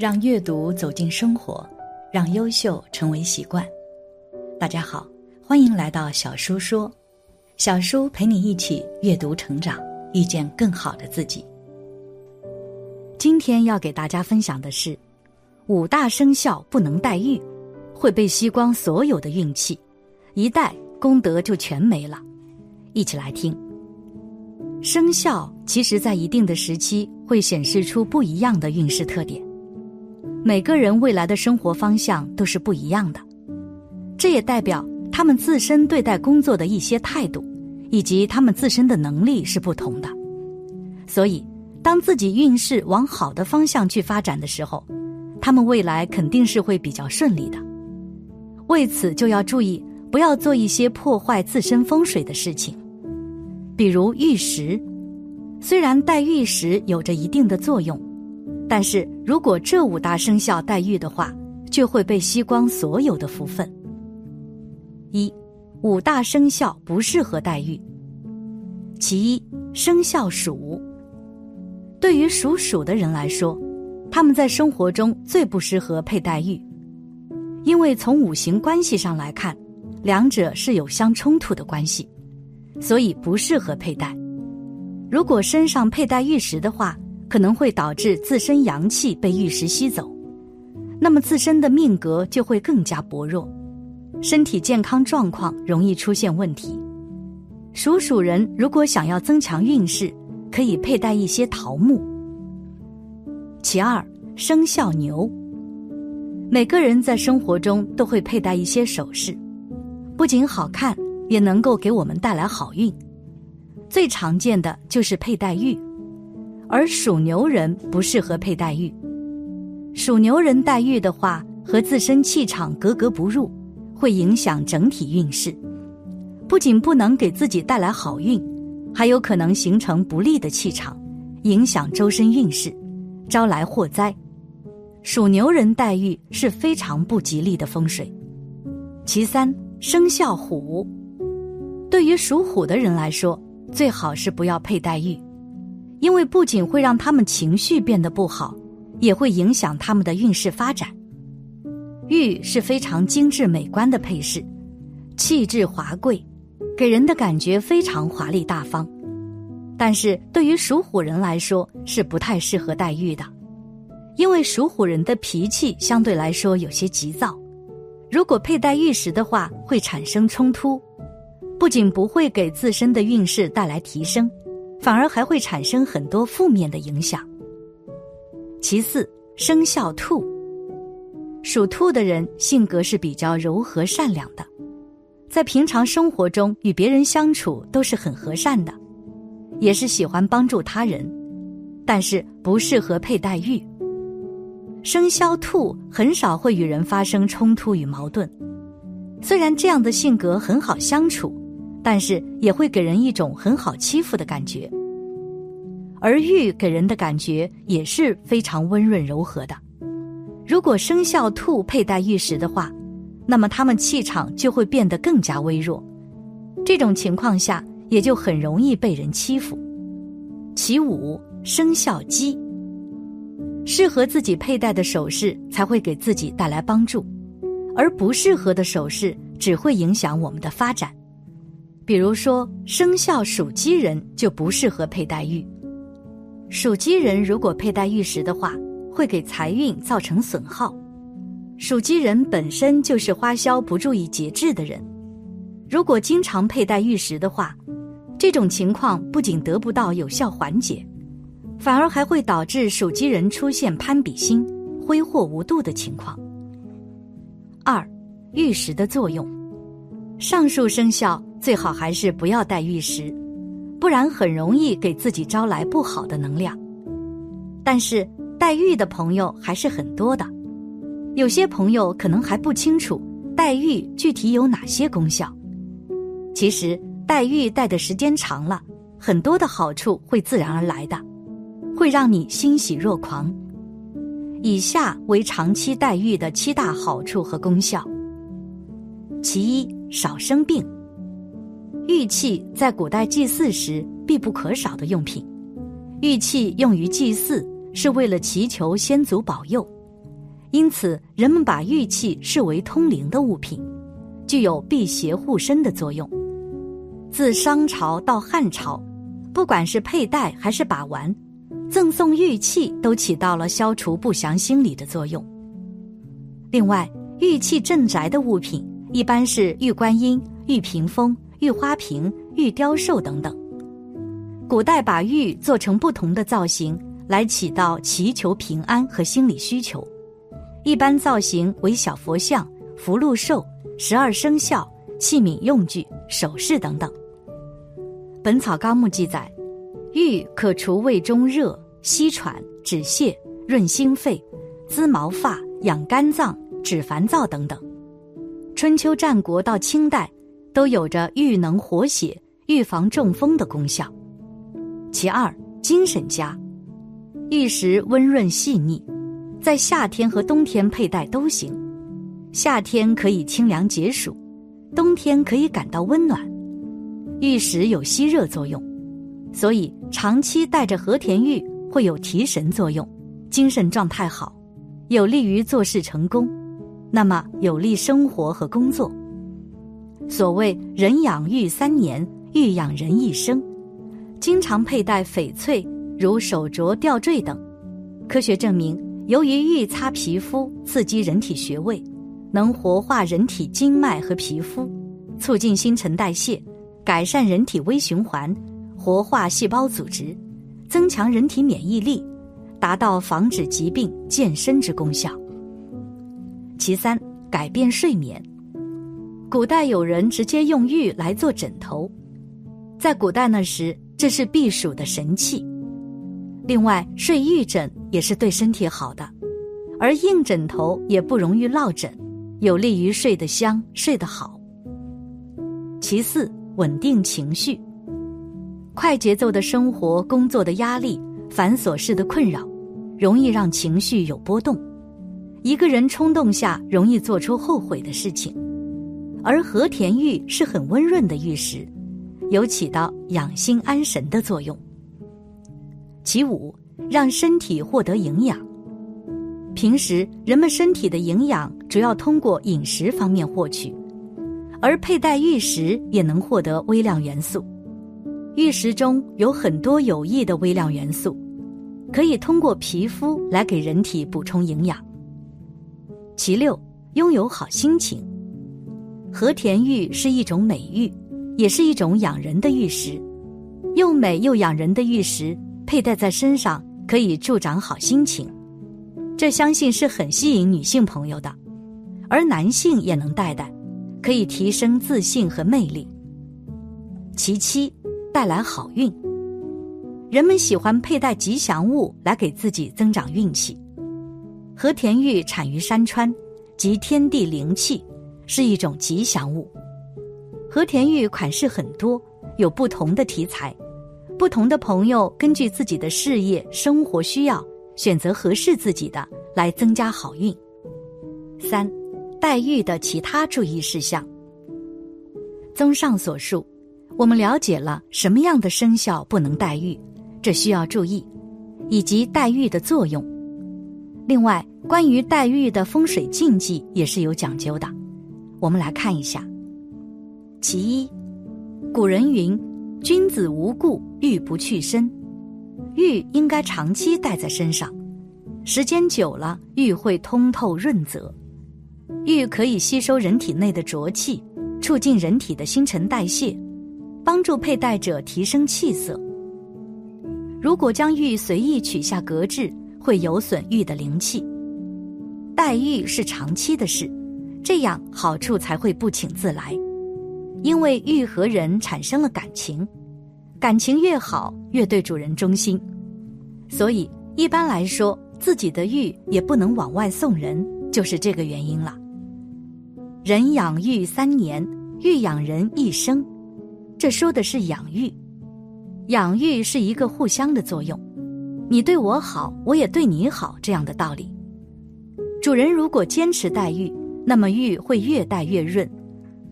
让阅读走进生活，让优秀成为习惯。大家好，欢迎来到小叔说，小叔陪你一起阅读成长，遇见更好的自己。今天要给大家分享的是，五大生肖不能带玉，会被吸光所有的运气，一带功德就全没了。一起来听。生肖其实在一定的时期会显示出不一样的运势特点。每个人未来的生活方向都是不一样的，这也代表他们自身对待工作的一些态度，以及他们自身的能力是不同的。所以，当自己运势往好的方向去发展的时候，他们未来肯定是会比较顺利的。为此，就要注意不要做一些破坏自身风水的事情，比如玉石。虽然戴玉石有着一定的作用。但是如果这五大生肖带玉的话，就会被吸光所有的福分。一，五大生肖不适合带玉。其一，生肖鼠。对于属鼠的人来说，他们在生活中最不适合佩戴玉，因为从五行关系上来看，两者是有相冲突的关系，所以不适合佩戴。如果身上佩戴玉石的话，可能会导致自身阳气被玉石吸走，那么自身的命格就会更加薄弱，身体健康状况容易出现问题。属鼠人如果想要增强运势，可以佩戴一些桃木。其二，生肖牛。每个人在生活中都会佩戴一些首饰，不仅好看，也能够给我们带来好运。最常见的就是佩戴玉。而属牛人不适合佩戴玉，属牛人戴玉的话，和自身气场格格不入，会影响整体运势。不仅不能给自己带来好运，还有可能形成不利的气场，影响周身运势，招来祸灾。属牛人戴玉是非常不吉利的风水。其三，生肖虎，对于属虎的人来说，最好是不要佩戴玉。因为不仅会让他们情绪变得不好，也会影响他们的运势发展。玉是非常精致美观的配饰，气质华贵，给人的感觉非常华丽大方。但是对于属虎人来说是不太适合戴玉的，因为属虎人的脾气相对来说有些急躁，如果佩戴玉石的话会产生冲突，不仅不会给自身的运势带来提升。反而还会产生很多负面的影响。其四，生肖兔。属兔的人性格是比较柔和善良的，在平常生活中与别人相处都是很和善的，也是喜欢帮助他人，但是不适合佩戴玉。生肖兔很少会与人发生冲突与矛盾，虽然这样的性格很好相处。但是也会给人一种很好欺负的感觉，而玉给人的感觉也是非常温润柔和的。如果生肖兔佩戴玉石的话，那么他们气场就会变得更加微弱，这种情况下也就很容易被人欺负。其五，生肖鸡，适合自己佩戴的首饰才会给自己带来帮助，而不适合的首饰只会影响我们的发展。比如说，生肖属鸡人就不适合佩戴玉。属鸡人如果佩戴玉石的话，会给财运造成损耗。属鸡人本身就是花销不注意节制的人，如果经常佩戴玉石的话，这种情况不仅得不到有效缓解，反而还会导致属鸡人出现攀比心、挥霍无度的情况。二，玉石的作用，上述生肖。最好还是不要戴玉石，不然很容易给自己招来不好的能量。但是戴玉的朋友还是很多的，有些朋友可能还不清楚戴玉具体有哪些功效。其实戴玉戴的时间长了，很多的好处会自然而来的，会让你欣喜若狂。以下为长期戴玉的七大好处和功效：其一，少生病。玉器在古代祭祀时必不可少的用品，玉器用于祭祀是为了祈求先祖保佑，因此人们把玉器视为通灵的物品，具有辟邪护身的作用。自商朝到汉朝，不管是佩戴还是把玩，赠送玉器都起到了消除不祥心理的作用。另外，玉器镇宅的物品一般是玉观音、玉屏风、玉花瓶、玉雕兽等等。古代把玉做成不同的造型，来起到祈求平安和心理需求。一般造型为小佛像、福禄寿、十二生肖、器皿用具、首饰等等。《本草纲目》记载，玉可除胃中热、息喘、止泻、润心肺、滋毛发、养肝脏、止烦躁等等。春秋战国到清代，都有着玉能活血、预防中风的功效。其二，精神佳，玉石温润细腻，在夏天和冬天佩戴都行。夏天可以清凉解暑，冬天可以感到温暖。玉石有吸热作用，所以长期戴着和田玉会有提神作用，精神状态好，有利于做事成功，那么有利生活和工作。所谓人养玉三年，玉养人一生。经常佩戴翡翠，如手镯、吊坠等。科学证明，由于玉擦皮肤，刺激人体穴位，能活化人体经脉和皮肤，促进新陈代谢，改善人体微循环，活化细胞组织，增强人体免疫力，达到防止疾病、健身之功效。其三，改变睡眠。古代有人直接用玉来做枕头，在古代那时。这是避暑的神器，另外睡玉枕也是对身体好的，而硬枕头也不容易落枕，有利于睡得香、睡得好。其四，稳定情绪。快节奏的生活、工作的压力、繁琐事的困扰，容易让情绪有波动，一个人冲动下容易做出后悔的事情，而和田玉是很温润的玉石。有起到养心安神的作用。其五，让身体获得营养。平时人们身体的营养主要通过饮食方面获取，而佩戴玉石也能获得微量元素。玉石中有很多有益的微量元素，可以通过皮肤来给人体补充营养。其六，拥有好心情。和田玉是一种美玉。也是一种养人的玉石，又美又养人的玉石，佩戴在身上可以助长好心情，这相信是很吸引女性朋友的，而男性也能戴戴，可以提升自信和魅力。其七，带来好运。人们喜欢佩戴吉祥物来给自己增长运气。和田玉产于山川，集天地灵气，是一种吉祥物。和田玉款式很多，有不同的题材，不同的朋友根据自己的事业、生活需要，选择合适自己的来增加好运。三，戴玉的其他注意事项。综上所述，我们了解了什么样的生肖不能戴玉，这需要注意，以及戴玉的作用。另外，关于戴玉的风水禁忌也是有讲究的，我们来看一下。其一，古人云：“君子无故玉不去身。”玉应该长期戴在身上，时间久了，玉会通透润泽。玉可以吸收人体内的浊气，促进人体的新陈代谢，帮助佩戴者提升气色。如果将玉随意取下格置，会有损玉的灵气。戴玉是长期的事，这样好处才会不请自来。因为玉和人产生了感情，感情越好，越对主人忠心，所以一般来说，自己的玉也不能往外送人，就是这个原因了。人养玉三年，玉养人一生，这说的是养玉。养玉是一个互相的作用，你对我好，我也对你好，这样的道理。主人如果坚持戴玉，那么玉会越戴越润。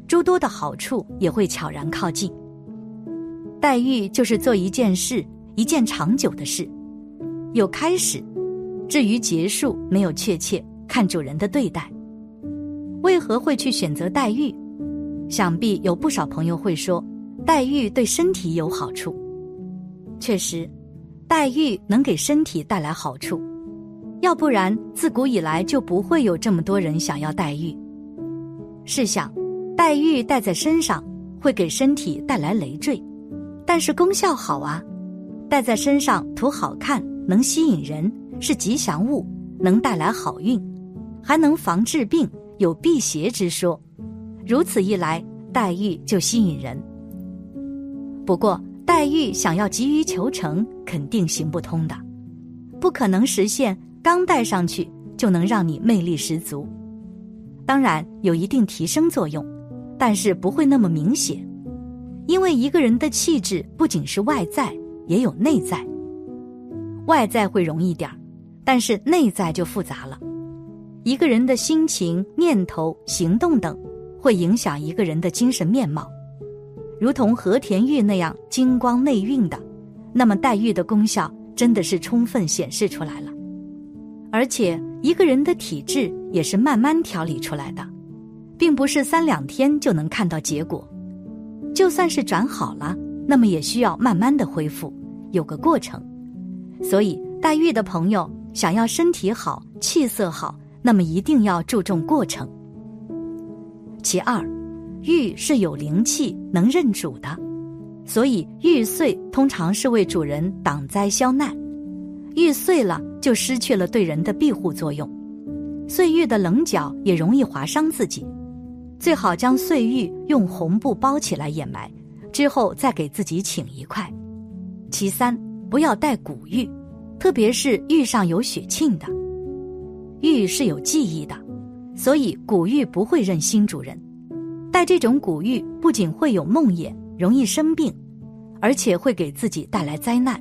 诸多的好处也会悄然靠近。黛玉就是做一件事，一件长久的事，有开始，至于结束没有确切，看主人的对待。为何会去选择黛玉？想必有不少朋友会说，黛玉对身体有好处。确实，黛玉能给身体带来好处，要不然自古以来就不会有这么多人想要黛玉。试想，黛玉戴在身上会给身体带来累赘，但是功效好啊，戴在身上图好看，能吸引人，是吉祥物，能带来好运，还能防治病。有辟邪之说，如此一来，黛玉就吸引人。不过，黛玉想要急于求成，肯定行不通的，不可能实现刚戴上去就能让你魅力十足。当然有一定提升作用，但是不会那么明显，因为一个人的气质不仅是外在，也有内在。外在会容易点儿，但是内在就复杂了。一个人的心情、念头、行动等，会影响一个人的精神面貌。如同和田玉那样金光内蕴的，那么黛玉的功效真的是充分显示出来了。而且，一个人的体质也是慢慢调理出来的，并不是三两天就能看到结果。就算是转好了，那么也需要慢慢的恢复，有个过程。所以，黛玉的朋友想要身体好、气色好。那么一定要注重过程。其二，玉是有灵气、能认主的，所以玉碎通常是为主人挡灾消难。玉碎了就失去了对人的庇护作用，碎玉的棱角也容易划伤自己。最好将碎玉用红布包起来掩埋，之后再给自己请一块。其三，不要带古玉，特别是玉上有血沁的。玉是有记忆的，所以古玉不会认新主人。戴这种古玉不仅会有梦魇，容易生病，而且会给自己带来灾难，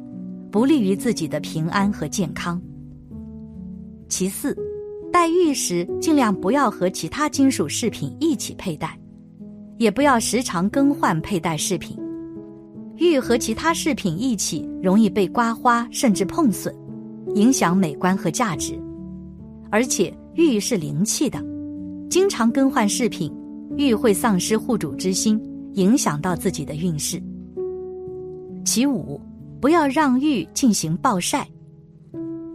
不利于自己的平安和健康。其四，戴玉时尽量不要和其他金属饰品一起佩戴，也不要时常更换佩戴饰品。玉和其他饰品一起容易被刮花，甚至碰损，影响美观和价值。而且玉是灵气的，经常更换饰品，玉会丧失护主之心，影响到自己的运势。其五，不要让玉进行暴晒，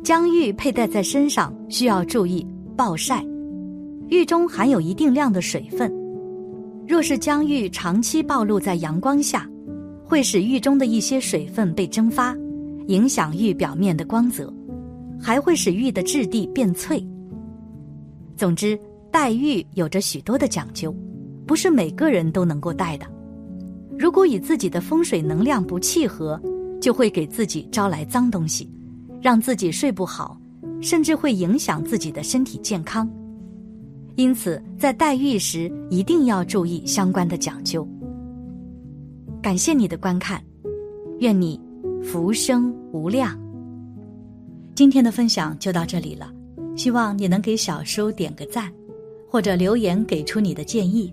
将玉佩戴在身上需要注意暴晒，玉中含有一定量的水分，若是将玉长期暴露在阳光下，会使玉中的一些水分被蒸发，影响玉表面的光泽。还会使玉的质地变脆。总之，戴玉有着许多的讲究，不是每个人都能够带的。如果与自己的风水能量不契合，就会给自己招来脏东西，让自己睡不好，甚至会影响自己的身体健康。因此，在戴玉时一定要注意相关的讲究。感谢你的观看，愿你福生无量。今天的分享就到这里了，希望你能给小叔点个赞，或者留言给出你的建议。